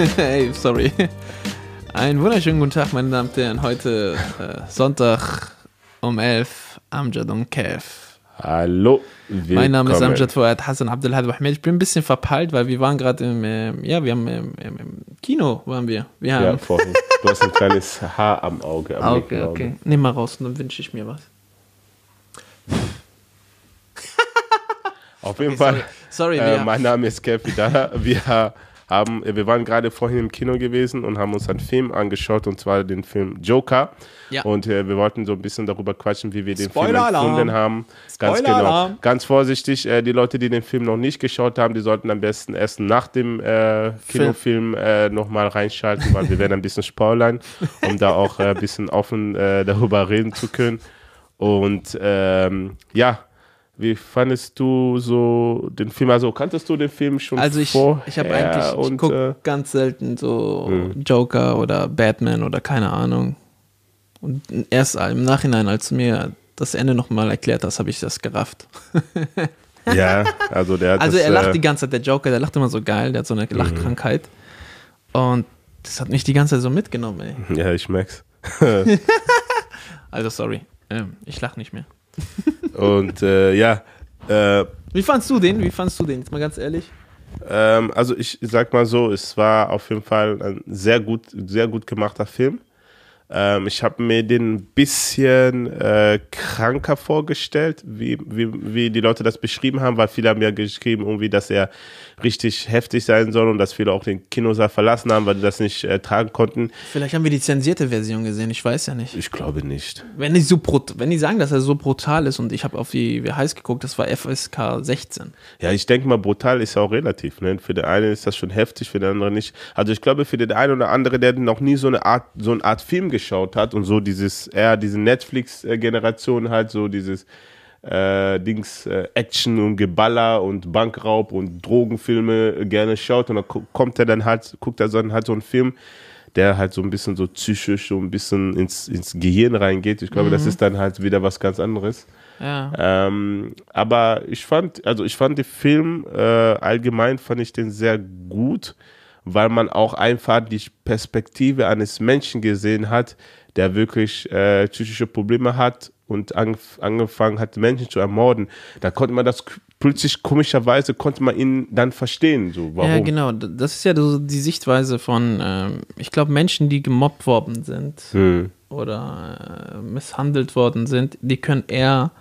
hey, sorry. Einen wunderschönen guten Tag, meine Damen und Herren. Heute äh, Sonntag um 11, Amjad und Kev. Hallo. Willkommen. Mein Name ist Amjad Fuad Hassan Abdelhad Ahmed. Ich bin ein bisschen verpeilt, weil wir waren gerade im, äh, ja, wir haben im, im, im, Kino waren wir. wir haben ja, vorhin. Du hast ein kleines Haar am Auge. Am okay, okay. Nimm mal raus und dann wünsche ich mir was. Auf jeden okay, Fall. Sorry, sorry äh, mein Name ist Kev Vidala. Wir haben, wir waren gerade vorhin im Kino gewesen und haben uns einen Film angeschaut und zwar den Film Joker. Ja. Und äh, wir wollten so ein bisschen darüber quatschen, wie wir den Film empfunden haben. Ganz genau. Ganz vorsichtig, äh, die Leute, die den Film noch nicht geschaut haben, die sollten am besten erst nach dem äh, Kinofilm äh, nochmal reinschalten, weil wir werden ein bisschen spoilern, um da auch äh, ein bisschen offen äh, darüber reden zu können. Und ähm, ja, wie fandest du so den Film? Also kanntest du den Film schon Also ich, vorher ich habe eigentlich, ich gucke äh, ganz selten so hm. Joker oder Batman oder keine Ahnung. Und erst im Nachhinein, als du mir das Ende nochmal erklärt hast, habe ich das gerafft. ja, also der hat Also das, er lacht äh, die ganze Zeit, der Joker, der lacht immer so geil, der hat so eine mhm. Lachkrankheit. Und das hat mich die ganze Zeit so mitgenommen, ey. Ja, ich merk's. also sorry, ähm, ich lach nicht mehr. Und äh, ja. Äh, Wie fandst du den? Wie fandst du den? Jetzt mal ganz ehrlich. Ähm, also ich sag mal so, es war auf jeden Fall ein sehr gut, sehr gut gemachter Film. Ähm, ich habe mir den ein bisschen äh, kranker vorgestellt, wie, wie, wie die Leute das beschrieben haben, weil viele haben ja geschrieben, irgendwie, dass er richtig heftig sein soll und dass viele auch den Kinosaal verlassen haben, weil die das nicht äh, tragen konnten. Vielleicht haben wir die zensierte Version gesehen, ich weiß ja nicht. Ich glaube nicht. Wenn die, so wenn die sagen, dass er so brutal ist und ich habe auf die, wie heißt geguckt, das war FSK 16. Ja, ich denke mal, brutal ist auch relativ. Ne? Für den einen ist das schon heftig, für den anderen nicht. Also ich glaube, für den einen oder anderen, der noch nie so eine Art, so eine Art Film geschaut hat und so dieses, eher diese Netflix-Generation halt, so dieses äh, Dings äh, Action und Geballer und Bankraub und Drogenfilme gerne schaut und dann kommt er dann halt, guckt er dann halt so einen Film, der halt so ein bisschen so psychisch, so ein bisschen ins, ins Gehirn reingeht. Ich glaube, mhm. das ist dann halt wieder was ganz anderes. Ja. Ähm, aber ich fand, also ich fand den Film äh, allgemein fand ich den sehr gut, weil man auch einfach die Perspektive eines Menschen gesehen hat, der wirklich äh, psychische Probleme hat und angefangen hat, Menschen zu ermorden, da konnte man das plötzlich komischerweise konnte man ihn dann verstehen. So, warum? Ja, genau. Das ist ja so die Sichtweise von, ähm, ich glaube, Menschen, die gemobbt worden sind hm. oder äh, misshandelt worden sind, die können eher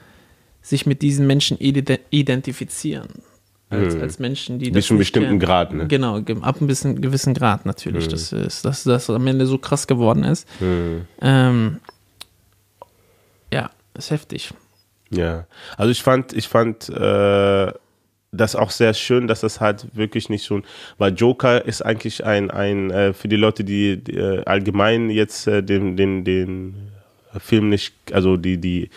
sich mit diesen Menschen identifizieren. Als, hm. als Menschen, die Bis zu einem bestimmten. Grad, ne? Genau, ab einem bisschen, gewissen Grad natürlich. Hm. Das ist, dass das am Ende so krass geworden ist. Hm. Ähm, ja, ist heftig. Ja, also ich fand, ich fand äh, das auch sehr schön, dass das halt wirklich nicht so, weil Joker ist eigentlich ein, ein äh, für die Leute, die, die äh, allgemein jetzt äh, den, den, den Film nicht, also die, die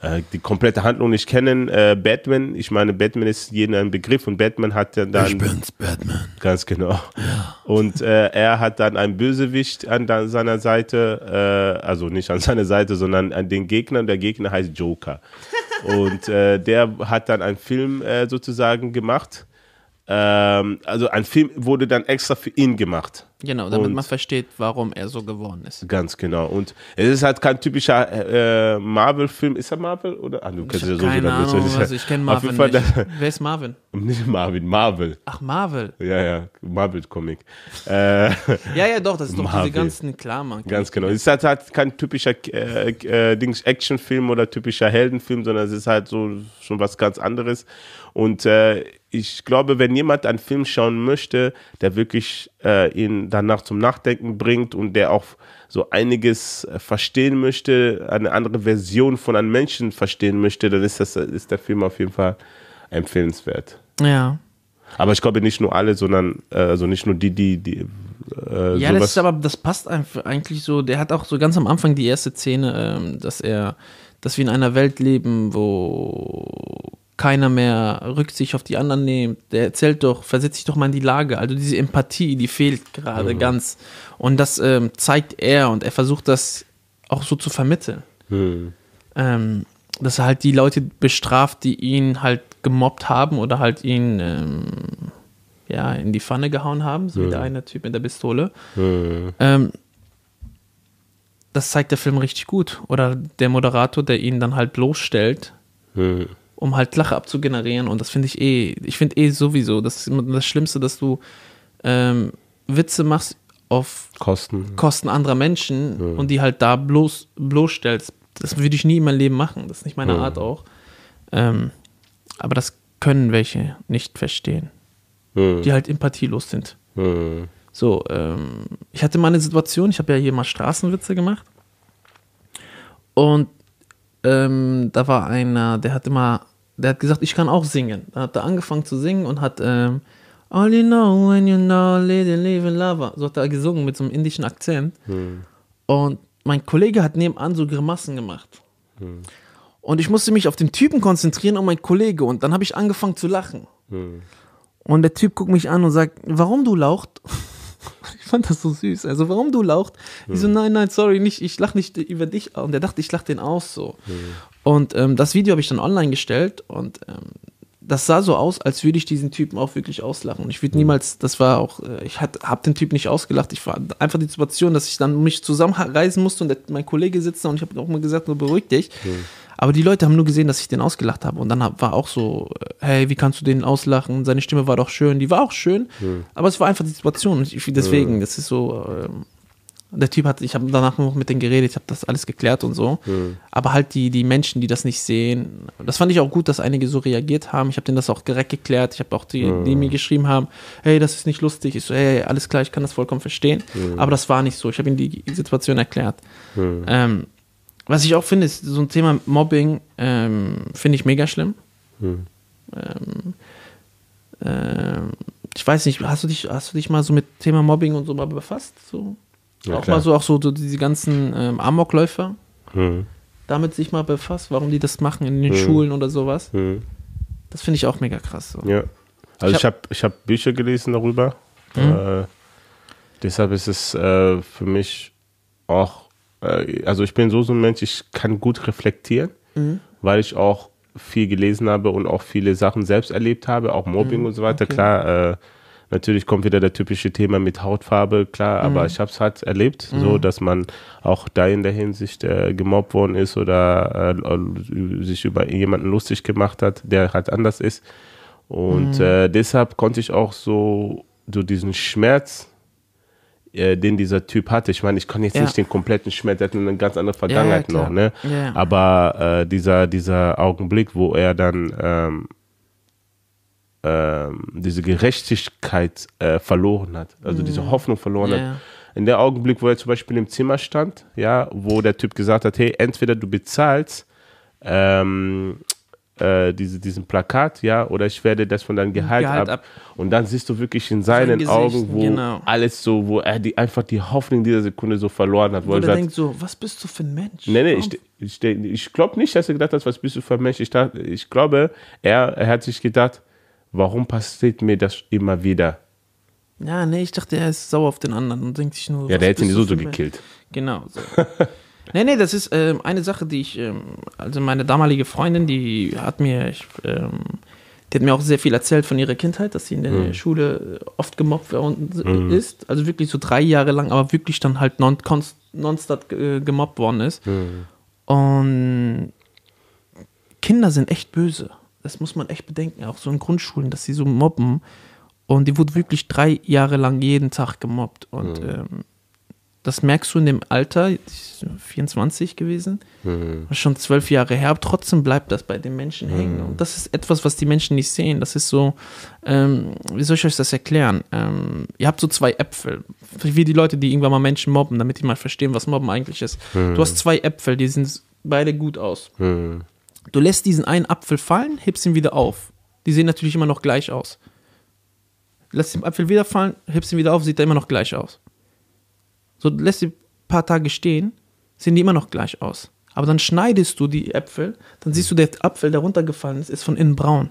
äh, die komplette Handlung nicht kennen. Äh, Batman, ich meine, Batman ist jedem ein Begriff und Batman hat ja dann. Ich bin's, Batman. Ganz genau. Ja. Und äh, er hat dann einen Bösewicht an seiner Seite, äh, also nicht an seiner Seite, sondern an den Gegner. Der Gegner heißt Joker. und äh, der hat dann einen Film äh, sozusagen gemacht. Ähm, also ein Film wurde dann extra für ihn gemacht. Genau, damit und man versteht, warum er so geworden ist. Ganz genau. Und es ist halt kein typischer äh, Marvel-Film. Ist er Marvel? Oder? Ah, du kennst ja so keine Ahnung, also ich kenne Marvel nicht. Fall, Wer ist Marvin? Nicht Marvin, Marvel. Ach, Marvel. Ja, ja, Marvel-Comic. Äh, ja, ja, doch, das ist doch Marvel. diese ganzen, klar, man. Ganz genau. Es ist halt, halt kein typischer äh, äh, Dings Actionfilm oder typischer Heldenfilm, sondern es ist halt so schon was ganz anderes. Und äh, ich glaube, wenn jemand einen Film schauen möchte, der wirklich äh, ihn danach zum Nachdenken bringt und der auch so einiges äh, verstehen möchte, eine andere Version von einem Menschen verstehen möchte, dann ist, das, ist der Film auf jeden Fall empfehlenswert. Ja. Aber ich glaube nicht nur alle, sondern äh, also nicht nur die, die, die. Äh, ja, das ist aber das passt eigentlich so. Der hat auch so ganz am Anfang die erste Szene, ähm, dass er, dass wir in einer Welt leben, wo keiner mehr Rücksicht auf die anderen nimmt. Der erzählt doch, versetzt sich doch mal in die Lage. Also diese Empathie, die fehlt gerade mhm. ganz. Und das ähm, zeigt er und er versucht das auch so zu vermitteln. Mhm. Ähm, dass er halt die Leute bestraft, die ihn halt gemobbt haben oder halt ihn ähm, ja, in die Pfanne gehauen haben, so wie Mhm. der eine Typ mit der Pistole. Mhm. Ähm, das zeigt der Film richtig gut. Oder der Moderator, der ihn dann halt bloßstellt, Mhm. Um halt Lache abzugenerieren. Und das finde ich eh, ich finde eh sowieso, das ist immer das Schlimmste, dass du ähm, Witze machst auf Kosten. Kosten anderer Menschen und die halt da bloß bloßstellst. Das würde ich nie in meinem Leben machen. Das ist nicht meine Mhm. Art auch. Ähm, aber das können welche nicht verstehen, Mhm. die halt empathielos sind. So, ähm, ich hatte mal eine Situation, ich habe ja hier mal Straßenwitze gemacht. Und ähm, da war einer, der hat immer, der hat gesagt, ich kann auch singen. Dann hat er angefangen zu singen und hat ähm, All you know when you know, lady, live in lava. So hat er gesungen mit so einem indischen Akzent. Und mein Kollege hat nebenan so Grimassen gemacht. Und ich musste mich auf den Typen konzentrieren und mein Kollege. Und dann habe ich angefangen zu lachen. Und der Typ guckt mich an und sagt, warum du laucht? Ich fand das so süß. Also, warum du laucht? Ich so, nein, nein, sorry, nicht, ich lach nicht über dich. Und der dachte, ich lach den aus so. Und ähm, das Video habe ich dann online gestellt und ähm, das sah so aus, als würde ich diesen Typen auch wirklich auslachen. Und ich würde niemals, das war auch, äh, ich habe den Typ nicht ausgelacht. Ich war einfach die Situation, dass ich dann mich zusammenreißen musste und der, mein Kollege sitzt da und ich habe auch mal gesagt, nur beruhig dich. Aber die Leute haben nur gesehen, dass ich den ausgelacht habe. Und dann war auch so, äh, hey, wie kannst du den auslachen? Seine Stimme war doch schön. Die war auch schön, aber es war einfach die Situation. Ich, deswegen, das ist so, ähm, der Typ hat, ich habe danach noch mit denen geredet, ich habe das alles geklärt und so. Aber halt die, die Menschen, die das nicht sehen, das fand ich auch gut, dass einige so reagiert haben. Ich habe denen das auch direkt geklärt. Ich habe auch die, die mir geschrieben haben, hey, das ist nicht lustig. Ich so, hey, alles klar, ich kann das vollkommen verstehen. Aber das war nicht so. Ich habe ihnen die Situation erklärt. Ähm, was ich auch finde, ist so ein Thema Mobbing, ähm, finde ich mega schlimm. Mhm. Ähm, ähm, ich weiß nicht, hast du dich, hast du dich mal so mit Thema Mobbing und so mal befasst? So? Ja, auch klar. mal so, auch so, so diese ganzen ähm, Amokläufer, Mhm. damit sich mal befasst, warum die das machen in den Schulen oder sowas. Mhm. Das finde ich auch mega krass. So. Ja. Also Ich ich habe ich hab Bücher gelesen darüber. Äh, deshalb ist es äh, für mich auch, also ich bin so so ein Mensch, ich kann gut reflektieren, weil ich auch viel gelesen habe und auch viele Sachen selbst erlebt habe, auch Mobbing und so weiter. okay. Klar, äh, natürlich kommt wieder der typische Thema mit Hautfarbe, klar, aber ich habe es halt erlebt, so dass man auch da in der Hinsicht äh, gemobbt worden ist oder äh, sich über jemanden lustig gemacht hat, der halt anders ist. Und äh, deshalb konnte ich auch so, so diesen Schmerz, äh, den dieser Typ hatte, ich meine, ich kann jetzt Ja. nicht den kompletten Schmerz, der hat eine ganz andere Vergangenheit klar. noch, ne? Ja, ja. Aber äh, dieser, dieser Augenblick, wo er dann ähm, ähm, diese Gerechtigkeit äh, verloren hat, also diese Hoffnung verloren Ja, hat. ja. In der Augenblick, wo er zum Beispiel im Zimmer stand, ja, wo der Typ gesagt hat, hey, entweder du bezahlst ähm, äh, diese, diesen Plakat, ja, oder ich werde das von deinem Gehalt, Gehalt ab. ab. Und dann siehst du wirklich in seinen Gesicht, Augen, wo genau. alles so, wo er die, einfach die Hoffnung dieser Sekunde so verloren hat. Wo Wo er denkt so, was bist du für ein Mensch? Nee, nee, ich, ich, ich glaube nicht, dass er gedacht hat, was bist du für ein Mensch. Ich, dachte, ich glaube, er, er hat sich gedacht, warum passiert mir das immer wieder? Ja, nee, ich dachte, er ist sauer auf den anderen und denkt sich nur. Ja, der hätte ihn so so gekillt. Genau. So. nee, nee, das ist ähm, eine Sache, die ich, ähm, also meine damalige Freundin, die hat mir, ich, ähm, die hat mir auch sehr viel erzählt von ihrer Kindheit, dass sie in der Mhm. Schule äh, oft gemobbt worden ist. Also wirklich so drei Jahre lang, aber wirklich dann halt non, nonstop äh, gemobbt worden ist. Mhm. Und Kinder sind echt böse. Das muss man echt bedenken, auch so in Grundschulen, dass sie so mobben. Und die wurde wirklich drei Jahre lang jeden Tag gemobbt. Und Mhm. ähm, das merkst du in dem Alter, ich bin 24 gewesen, Mhm. schon zwölf Jahre her, aber trotzdem bleibt das bei den Menschen hängen. Und das ist etwas, was die Menschen nicht sehen. Das ist so, ähm, wie soll ich euch das erklären? Ähm, ihr habt so zwei Äpfel, wie die Leute, die irgendwann mal Menschen mobben, damit die mal verstehen, was Mobben eigentlich ist. Du hast zwei Äpfel, die sehen beide gut aus. Mhm. Du lässt diesen einen Apfel fallen, hebst ihn wieder auf. Die sehen natürlich immer noch gleich aus. Lässt den Apfel wieder fallen, hebst ihn wieder auf, sieht er immer noch gleich aus. So, lässt die ein paar Tage stehen, sehen die immer noch gleich aus. Aber dann schneidest du die Äpfel, dann siehst du, der Apfel, der runtergefallen ist, ist von innen braun.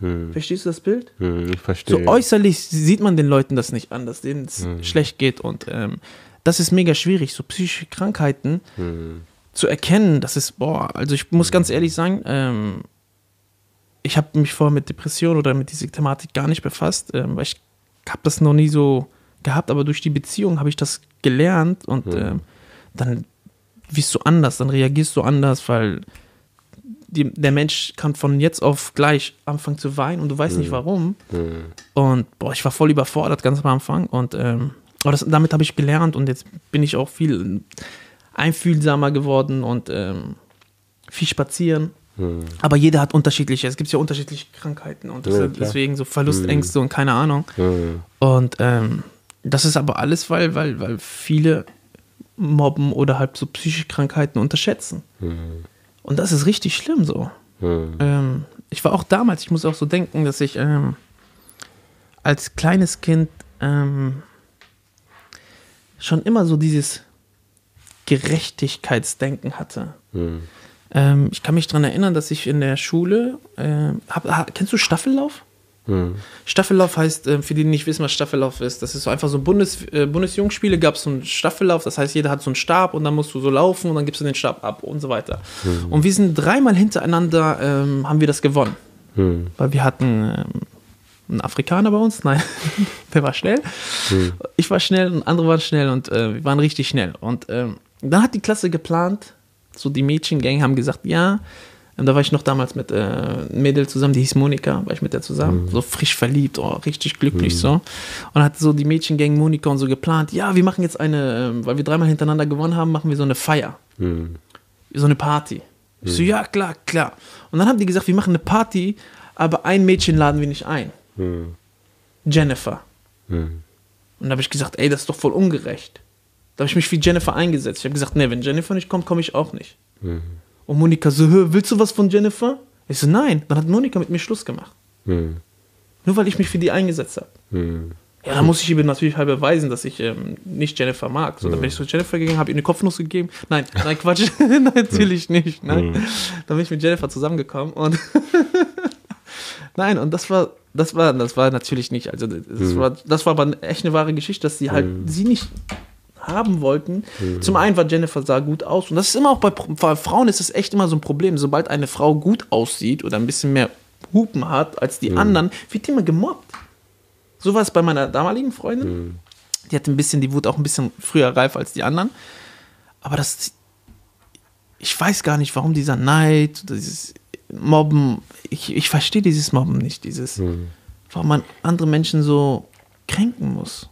Mhm. Verstehst du das Bild? Mhm. Ich verstehe. So äußerlich sieht man den Leuten das nicht an, dass denen es schlecht geht. Und ähm, das ist mega schwierig, so psychische Krankheiten Mhm. zu erkennen. Das ist, boah, also ich muss ganz ehrlich sagen, ähm, ich habe mich vorher mit Depression oder mit dieser Thematik gar nicht befasst, ähm, weil ich habe das noch nie so gehabt, aber durch die Beziehung habe ich das gelernt und mhm. ähm, dann wirst du anders, dann reagierst du anders, weil die, der Mensch kann von jetzt auf gleich anfangen zu weinen und du weißt mhm. nicht warum. Mhm. Und boah, ich war voll überfordert ganz am Anfang und ähm, aber das, damit habe ich gelernt und jetzt bin ich auch viel einfühlsamer geworden und ähm, viel spazieren. Mhm. Aber jeder hat unterschiedliche, es gibt ja unterschiedliche Krankheiten und ja, deswegen so Verlustängste mhm. und keine Ahnung. Mhm. Und ähm, das ist aber alles, weil, weil, weil viele Mobben oder halt so psychische Krankheiten unterschätzen. Mhm. Und das ist richtig schlimm so. Mhm. Ähm, ich war auch damals, ich muss auch so denken, dass ich ähm, als kleines Kind ähm, schon immer so dieses Gerechtigkeitsdenken hatte. Mhm. Ähm, ich kann mich daran erinnern, dass ich in der Schule, äh, hab, hab, kennst du Staffellauf? Mhm. Staffellauf heißt, äh, für die, die nicht wissen, was Staffellauf ist, das ist so einfach so Bundes, äh, Bundesjugendspiele, gab es so einen Staffellauf, das heißt, jeder hat so einen Stab und dann musst du so laufen und dann gibst du den Stab ab und so weiter. Mhm. Und wir sind dreimal hintereinander, ähm, haben wir das gewonnen. Mhm. Weil wir hatten ähm, einen Afrikaner bei uns, nein, der war schnell. Mhm. Ich war schnell und andere waren schnell und äh, wir waren richtig schnell. Und ähm, dann hat die Klasse geplant, so die Mädchengang haben gesagt, ja, da war ich noch damals mit äh, einem Mädel zusammen, die hieß Monika, war ich mit der zusammen, mhm. so frisch verliebt, oh, richtig glücklich mhm. so. Und hat so die Mädchengang Monika und so geplant, ja, wir machen jetzt eine, äh, weil wir dreimal hintereinander gewonnen haben, machen wir so eine Feier. Mhm. So eine Party. Ich so, mhm. ja, klar, klar. Und dann haben die gesagt, wir machen eine Party, aber ein Mädchen laden wir nicht ein. Mhm. Jennifer. Mhm. Und da habe ich gesagt, ey, das ist doch voll ungerecht. Da habe ich mich für Jennifer eingesetzt. Ich habe gesagt, nee, wenn Jennifer nicht kommt, komme ich auch nicht. Und Monika so, willst du was von Jennifer? Ich so, nein. Dann hat Monika mit mir Schluss gemacht. Hm. Nur weil ich mich für die eingesetzt habe. Hm. Ja, dann muss ich ihr natürlich halt beweisen, dass ich ähm, nicht Jennifer mag. So, dann bin ich zu Jennifer gegangen, habe ihr eine Kopfnuss gegeben. Nein, nein, Quatsch. natürlich nicht. Nein. Hm. Dann bin ich mit Jennifer zusammengekommen und nein, und das war, das war, das war natürlich nicht. Also das hm. war, das war aber echt eine wahre Geschichte, dass sie halt hm. sie nicht haben wollten. Mhm. Zum einen war Jennifer sah gut aus und das ist immer auch bei, bei Frauen ist es echt immer so ein Problem. Sobald eine Frau gut aussieht oder ein bisschen mehr Hupen hat als die mhm. anderen, wird die immer gemobbt. So war es bei meiner damaligen Freundin. Mhm. Die hatte ein bisschen, die wurde auch ein bisschen früher reif als die anderen. Aber das, ich weiß gar nicht, warum dieser Neid, dieses Mobben, ich, ich verstehe dieses Mobben nicht, dieses, mhm. warum man andere Menschen so kränken muss.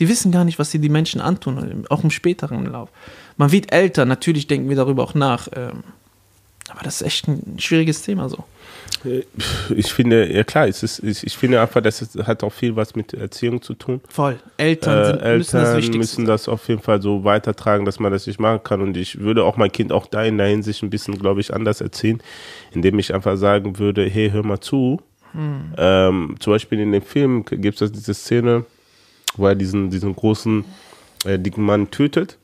Die wissen gar nicht, was sie die Menschen antun, auch im späteren Lauf. Man wird älter, natürlich denken wir darüber auch nach. Ähm, aber das ist echt ein schwieriges Thema so. Ich finde, ja klar, es ist, ich, ich finde einfach, das ist, hat auch viel was mit Erziehung zu tun. Voll. Eltern, sind, äh, müssen, Eltern das müssen das auf jeden Fall so weitertragen, dass man das nicht machen kann. Und ich würde auch mein Kind auch da in der Hinsicht ein bisschen, glaube ich, anders erziehen, indem ich einfach sagen würde, hey, hör mal zu. Hm. Ähm, zum Beispiel in dem Film gibt es diese Szene, wo er diesen, diesen großen, äh, dicken Mann tötet.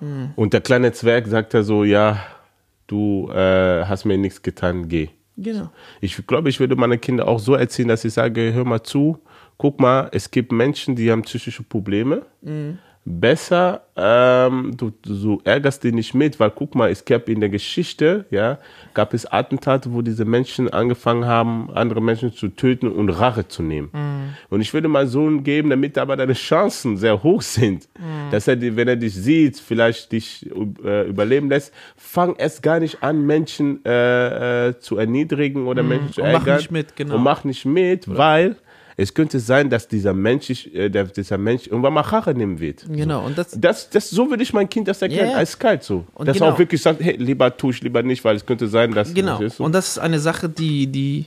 Mhm. Und der kleine Zwerg sagt er so, ja, du äh, hast mir nichts getan, geh. Genau. Ich glaube, ich würde meine Kinder auch so erziehen, dass ich sage, hör mal zu, guck mal, es gibt Menschen, die haben psychische Probleme. Mhm besser, ähm, du, du ärgerst dich nicht mit, weil guck mal, es gab in der Geschichte, ja, gab es Attentate, wo diese Menschen angefangen haben, andere Menschen zu töten und Rache zu nehmen. Mhm. Und ich würde mal so geben, damit aber deine Chancen sehr hoch sind, mhm. dass er, wenn er dich sieht, vielleicht dich äh, überleben lässt, fang erst gar nicht an, Menschen äh, äh, zu erniedrigen oder mhm. Menschen zu ärgern. Und mach nicht mit, genau. Und mach nicht mit, weil es könnte sein, dass dieser Mensch, äh, der, dieser Mensch irgendwann mal Rache nehmen wird. Genau. So. Und das, das, das, so würde ich mein Kind das erklären, yeah. eiskalt so. Und dass genau. auch wirklich sagt, hey, lieber tue ich lieber nicht, weil es könnte sein, dass. Genau. So. Und das ist eine Sache, die, die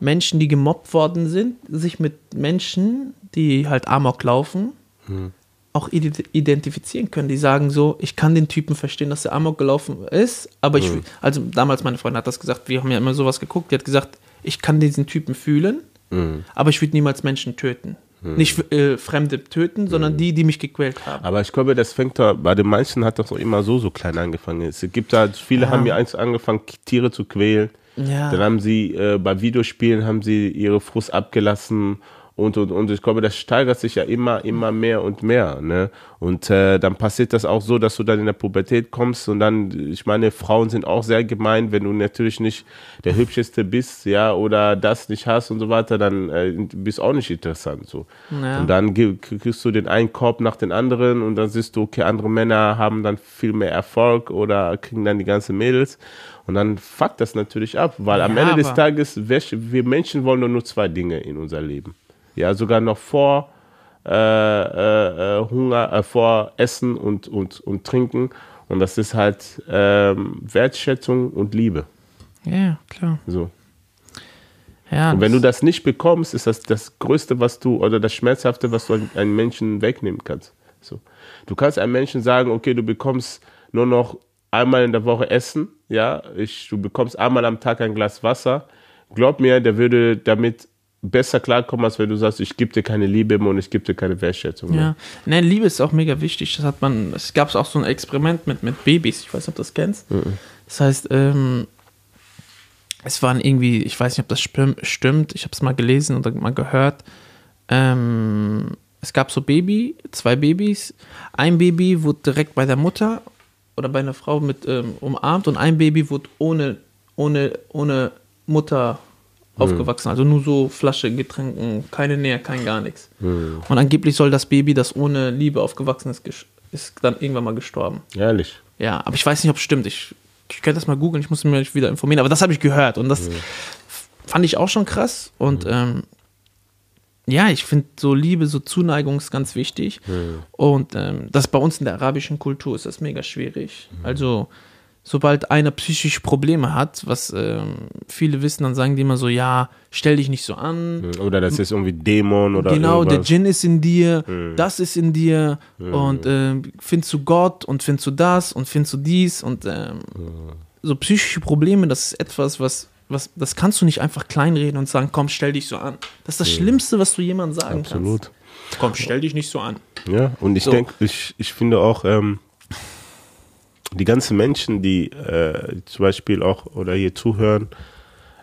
Menschen, die gemobbt worden sind, sich mit Menschen, die halt Amok laufen, hm. auch identifizieren können. Die sagen so, ich kann den Typen verstehen, dass er Amok gelaufen ist, aber ich, hm. also damals meine Freundin hat das gesagt, wir haben ja immer sowas geguckt, die hat gesagt, ich kann diesen Typen fühlen, Mhm. Aber ich würde niemals Menschen töten. Mhm. Nicht äh, Fremde töten, sondern mhm. die, die mich gequält haben. Aber ich glaube, das fängt da, bei den meisten hat das auch immer so, so klein angefangen. Es gibt da, viele ja. haben ja eins angefangen, Tiere zu quälen. Ja. Dann haben sie, äh, bei Videospielen haben sie ihre Frust abgelassen Und, und, und ich glaube, das steigert sich ja immer, immer mehr und mehr. Ne? Und äh, dann passiert das auch so, dass du dann in der Pubertät kommst und dann, ich meine, Frauen sind auch sehr gemein, wenn du natürlich nicht der Hübscheste bist, ja, oder das nicht hast und so weiter, dann äh, bist auch nicht interessant. So. Ja. Und dann kriegst du den einen Korb nach den anderen und dann siehst du, okay, andere Männer haben dann viel mehr Erfolg oder kriegen dann die ganzen Mädels. Und dann fuckt das natürlich ab, weil ja, am Ende des Tages, wir Menschen wollen nur zwei Dinge in unser Leben ja, sogar noch vor äh, äh, äh, Hunger, äh, vor Essen und, und, und Trinken. Und das ist halt ähm, Wertschätzung und Liebe. Ja, klar. So. Ja, und wenn du das nicht bekommst, ist das das Größte, was du, oder das Schmerzhafte, was du einem Menschen wegnehmen kannst. So. Du kannst einem Menschen sagen, okay, du bekommst nur noch einmal in der Woche Essen, ja, ich, du bekommst einmal am Tag ein Glas Wasser. Glaub mir, der würde damit besser klarkommen, als wenn du sagst, ich gebe dir keine Liebe mehr und ich gebe dir keine Wertschätzung mehr. Ja, ne, Liebe ist auch mega wichtig. Das hat man, es gab auch so ein Experiment mit, mit Babys, ich weiß nicht, ob du das kennst. Mhm. Das heißt, ähm, es waren irgendwie, ich weiß nicht, ob das stimmt, ich habe es mal gelesen oder mal gehört. Ähm, es gab so Baby, zwei Babys. Ein Baby wurde direkt bei der Mutter oder bei einer Frau mit ähm, umarmt und ein Baby wurde ohne, ohne, ohne Mutter aufgewachsen. Also nur so Flasche, Getränken, keine Nähe, kein gar nichts. Mhm. Und angeblich soll das Baby, das ohne Liebe aufgewachsen ist, ist dann irgendwann mal gestorben. Ehrlich? Ja, aber ich weiß nicht, ob es stimmt. Ich, ich könnte das mal googeln, ich muss mich wieder informieren. Aber das habe ich gehört und das mhm. fand ich auch schon krass. Und mhm. ähm, ja, ich finde so Liebe, so Zuneigung ist ganz wichtig. Mhm. Und ähm, das bei uns in der arabischen Kultur ist das mega schwierig. Mhm. Also sobald einer psychische Probleme hat, was äh, viele wissen, dann sagen die immer so, ja, stell dich nicht so an. Oder das ist irgendwie Dämon oder Genau, irgendwas. der Djinn ist in dir, mhm. das ist in dir mhm. und äh, findest du Gott und findest du das und findest du dies und äh, mhm. so psychische Probleme, das ist etwas, was was, das kannst du nicht einfach kleinreden und sagen, komm, stell dich so an. Das ist das Schlimmste, was du jemandem sagen Absolut. kannst. Komm, stell dich nicht so an. Ja, und ich so. denke, ich, ich finde auch, ähm, die ganzen Menschen, die äh, zum Beispiel auch oder hier zuhören,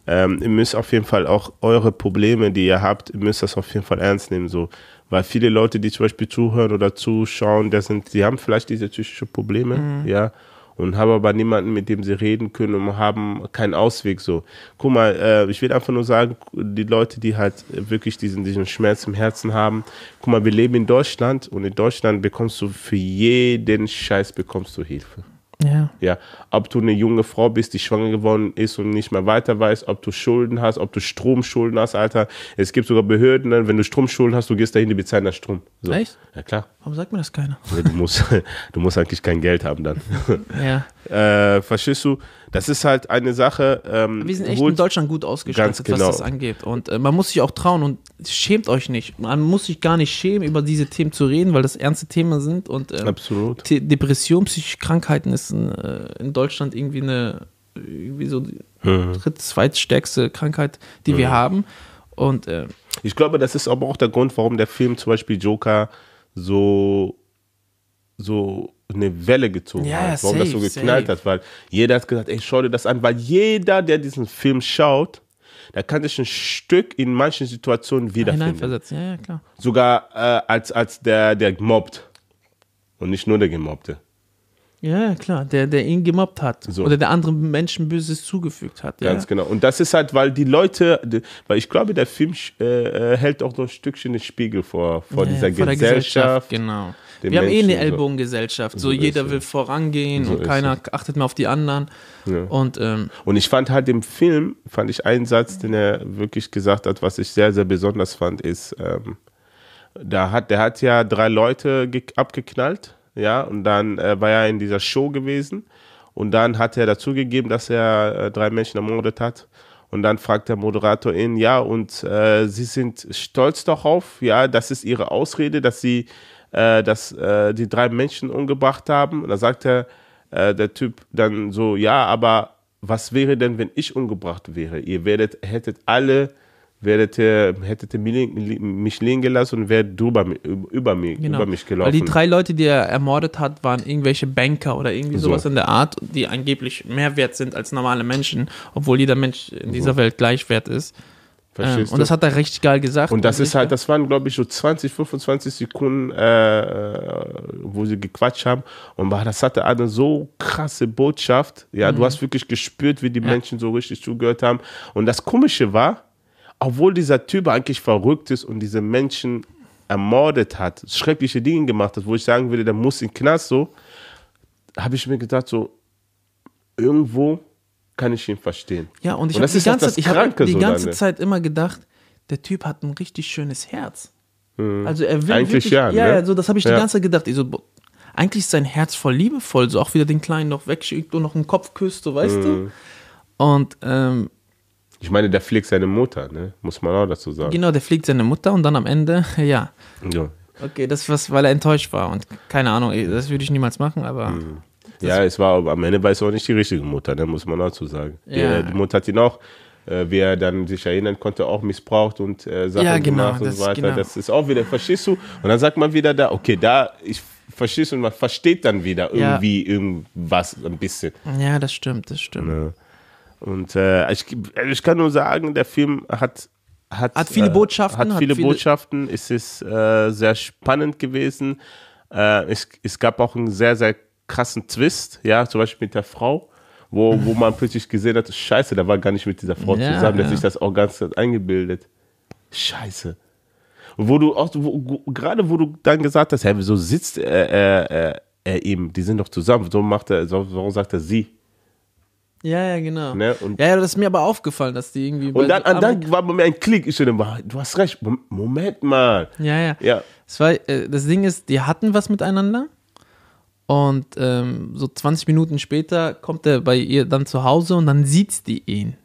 ähm, ihr müsst auf jeden Fall auch eure Probleme, die ihr habt, ihr müsst das auf jeden Fall ernst nehmen. So. Weil viele Leute, die zum Beispiel zuhören oder zuschauen, das sind, die haben vielleicht diese psychischen Probleme, mhm. ja, und haben aber niemanden, mit dem sie reden können und haben keinen Ausweg. So, guck mal, äh, ich will einfach nur sagen, die Leute, die halt wirklich diesen, diesen Schmerz im Herzen haben, guck mal, wir leben in Deutschland und in Deutschland bekommst du für jeden Scheiß bekommst du Hilfe. Ja. ja. Ob du eine junge Frau bist, die schwanger geworden ist und nicht mehr weiter weiß, ob du Schulden hast, ob du Stromschulden hast, Alter. Es gibt sogar Behörden, wenn du Stromschulden hast, du gehst dahin, die bezahlen das Strom. So. Echt? Ja, klar. Warum sagt mir das keiner? Du musst, du musst eigentlich kein Geld haben dann. Ja. Äh, verstehst du? Das ist halt eine Sache. Ähm, wir sind echt in Deutschland gut ausgestattet, genau. was das angeht. Und äh, man muss sich auch trauen und schämt euch nicht. Man muss sich gar nicht schämen, über diese Themen zu reden, weil das ernste Themen sind. Und äh, Absolut. Depression, psychische Krankheiten ist in, äh, in Deutschland irgendwie eine irgendwie so die mhm. dritt, zweitstärkste Krankheit, die mhm. wir haben. Und äh, ich glaube, das ist aber auch der Grund, warum der Film zum Beispiel Joker so so eine Welle gezogen ja, hat, warum safe, das so geknallt safe. hat, weil jeder hat gesagt, ey, schau dir das an, weil jeder, der diesen Film schaut, der kann sich ein Stück in manchen Situationen wiederfinden. Ja, ja, klar. Sogar äh, als, als der, der gemobbt und nicht nur der Gemobbte. Ja, klar, der, der ihn gemobbt hat. So. Oder der anderen Menschen Böses zugefügt hat. Ganz ja. genau. Und das ist halt, weil die Leute, weil ich glaube, der Film äh, äh hält auch so ein Stückchen den Spiegel vor, vor ja, dieser vor Gesellschaft. Gesellschaft. Genau. Wir Menschen haben eh eine Ellbogengesellschaft. So, so jeder will vorangehen so und keiner achtet mehr auf die anderen. Ja. Und, ähm, und ich fand halt im Film, fand ich einen Satz, den er wirklich gesagt hat, was ich sehr, sehr besonders fand, ist, ähm, da hat, der hat ja drei Leute abgeknallt ja, und dann äh, war er in dieser Show gewesen und dann hat er dazugegeben, dass er äh, drei Menschen ermordet hat. Und dann fragt der Moderator ihn, ja, und äh, Sie sind stolz darauf, ja, das ist Ihre Ausrede, dass Sie äh, dass, äh, die drei Menschen umgebracht haben. Und da sagt er, äh, der Typ dann so, ja, aber was wäre denn, wenn ich umgebracht wäre? Ihr werdet, hättet alle werdet ihr, hättet mich liegen gelassen und wärt drüber, über, mich, genau. über mich gelaufen. Weil die drei Leute, die er ermordet hat, waren irgendwelche Banker oder irgendwie sowas so. in der Art, die angeblich mehr wert sind als normale Menschen, obwohl jeder Mensch in dieser so. Welt gleich wert ist. Ähm, und das hat er richtig geil gesagt. Und das ist halt, das waren, glaube ich, so 20, 25 Sekunden, äh, wo sie gequatscht haben. Und das hatte eine so krasse Botschaft. Ja, mhm. du hast wirklich gespürt, wie die ja. Menschen so richtig zugehört haben. Und das Komische war, obwohl dieser Typ eigentlich verrückt ist und diese Menschen ermordet hat, schreckliche Dinge gemacht hat, wo ich sagen würde, der muss in den Knast so, habe ich mir gedacht, so, irgendwo kann ich ihn verstehen. Ja, und ich habe die, ganze, ich hab die ganze Zeit immer gedacht, der Typ hat ein richtig schönes Herz. Mhm. Also er will Eigentlich wirklich, ja. Ja, ne? also das habe ich ja. die ganze Zeit gedacht. Ich so, eigentlich ist sein Herz voll liebevoll, so auch wieder den Kleinen noch wegschickt und noch einen Kopf küsst, so weißt mhm. du. Und ähm, ich meine, der pflegt seine Mutter, ne? Muss man auch dazu sagen. Genau, der pflegt seine Mutter und dann am Ende, ja. Ja. Okay, das was, weil er enttäuscht war und keine Ahnung, das würde ich niemals machen, aber. Mhm. Ja, es war am Ende war es auch nicht die richtige Mutter, ne, muss man dazu sagen. Ja. Die, die Mutter hat ihn auch, äh, wie er dann sich erinnern konnte, auch missbraucht und äh, Sachen ja, genau, gemacht und so weiter. Genau. Das ist auch wieder, verstehst du? Und dann sagt man wieder da, okay, da, ich verstehst und man versteht dann wieder irgendwie ja. irgendwas ein bisschen. Ja, das stimmt, das stimmt. Ja. Und äh, ich, ich kann nur sagen, der Film hat hat, hat viele Botschaften. Äh, hat viele, viele Botschaften. Es ist äh, sehr spannend gewesen. Äh, es, es gab auch einen sehr, sehr krassen Twist, ja, zum Beispiel mit der Frau, wo, wo man plötzlich gesehen hat, scheiße, der war gar nicht mit dieser Frau ja, zusammen, der ja. hat sich das auch ganz eingebildet. Scheiße. Und wo du auch, wo, gerade wo du dann gesagt hast, hey, wieso sitzt er, er, er, er eben, die sind doch zusammen, so macht er, so, warum sagt er sie? Ja, ja, genau. Ne? ja, ja, das ist mir aber aufgefallen, dass die irgendwie. Und dann, so dann war bei mir ein Klick. Ich dachte, du hast recht. Moment mal. Ja, ja. ja. Das, war, äh, das Ding ist, die hatten was miteinander. Und ähm, so 20 Minuten später kommt er bei ihr dann zu Hause und dann sieht die ihn.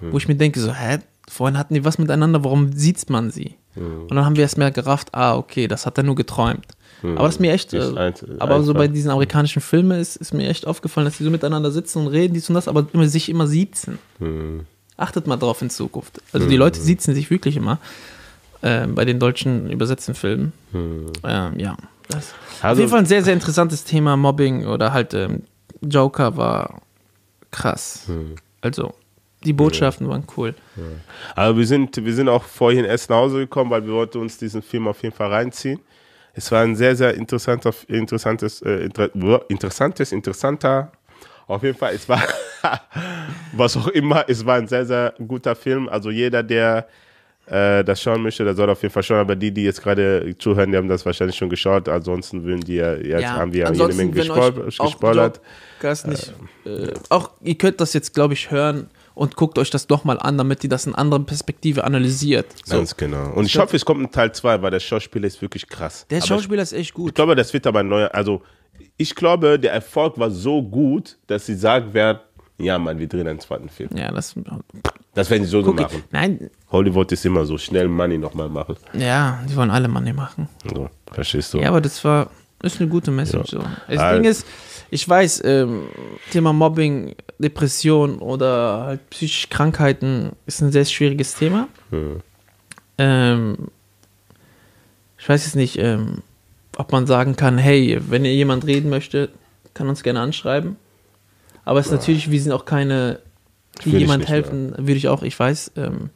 Hm. Wo ich mir denke, so, hä, vorhin hatten die was miteinander, warum sieht man sie? Hm. Und dann haben wir erst mehr gerafft, ah, okay, das hat er nur geträumt. Hm. Aber das ist mir echt, ist äh, ein, aber so bei diesen amerikanischen Filmen ist, ist mir echt aufgefallen, dass die so miteinander sitzen und reden, dies und das, aber immer, sich immer siezen. Hm. Achtet mal drauf in Zukunft. Also die hm. Leute siezen sich wirklich immer äh, bei den deutschen übersetzten Filmen. Ähm, ja. Das also, auf jeden Fall ein sehr, sehr interessantes Thema, Mobbing oder halt ähm, Joker war krass. Hm. Also, die Botschaften ja. waren cool. Ja. Aber wir sind, wir sind auch vorhin erst nach Hause gekommen, weil wir wollten uns diesen Film auf jeden Fall reinziehen. Es war ein sehr, sehr interessanter, interessantes, äh, inter, interessantes, interessanter, auf jeden Fall, es war, was auch immer, es war ein sehr, sehr guter Film. Also jeder, der äh, das schauen möchte, der soll auf jeden Fall schauen. Aber die, die jetzt gerade zuhören, die haben das wahrscheinlich schon geschaut. Ansonsten würden die ja, jetzt ja, haben wir ja jede Menge gespoilert. Nicht, äh, äh, auch ihr könnt das jetzt, glaube ich, hören und guckt euch das doch mal an, damit ihr das in anderer Perspektive analysiert. So. Ganz genau. Und ich, ich hoffe, es kommt ein Teil 2, weil der Schauspieler ist wirklich krass. Der aber Schauspieler ist echt gut. Ich glaube, das wird aber ein neuer, also ich glaube, der Erfolg war so gut, dass sie sagen werden, ja, Mann, wir drehen einen zweiten Film. Ja, das. Das werden sie so Guck, machen. Nein. Hollywood ist immer so schnell Money nochmal machen. Ja, die wollen alle Money machen. So, verstehst du? Ja, aber das war, ist eine gute Message. Ja. So. Das also, Ding ist, ich weiß, ähm, Thema Mobbing, Depression oder halt psychische Krankheiten ist ein sehr schwieriges Thema. Hm. Ähm, ich weiß jetzt nicht, ähm, ob man sagen kann, hey, wenn ihr jemand reden möchte, kann uns gerne anschreiben. Aber es ist natürlich, wir sind auch keine, die jemand helfen, mehr. würde ich auch, ich weiß. Ähm,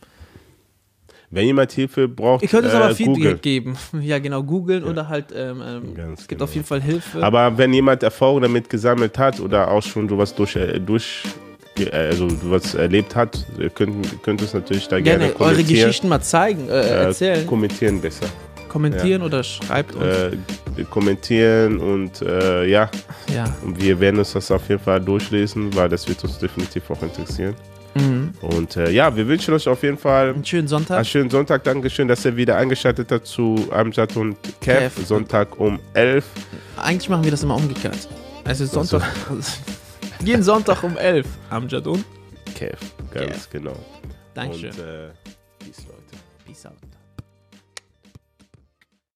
wenn jemand Hilfe braucht, ich könnte es aber äh, Feedback Google. geben. Ja, genau, googeln ja. oder halt, ähm, ähm es gibt genau. auf jeden Fall Hilfe. Aber wenn jemand Erfahrung damit gesammelt hat oder auch schon sowas durch, äh, durch äh, also was erlebt hat, könnt, könnt es natürlich da gerne, gerne eure Geschichten mal zeigen, äh, erzählen. kommentieren besser. Kommentieren ja. oder schreibt uns. Äh, kommentieren und äh, ja. ja. Und wir werden uns das auf jeden Fall durchlesen, weil das wird uns definitiv auch interessieren. Mhm. Und äh, ja, wir wünschen euch auf jeden Fall einen schönen Sonntag. Einen schönen Sonntag. Dankeschön, dass ihr wieder eingeschaltet habt zu Amjad und Kev. Kev. Sonntag um 11. Eigentlich machen wir das immer umgekehrt. Also Sonntag. jeden Sonntag um 11. Amjad und Kev. Ganz Kev. genau. Dankeschön. Und,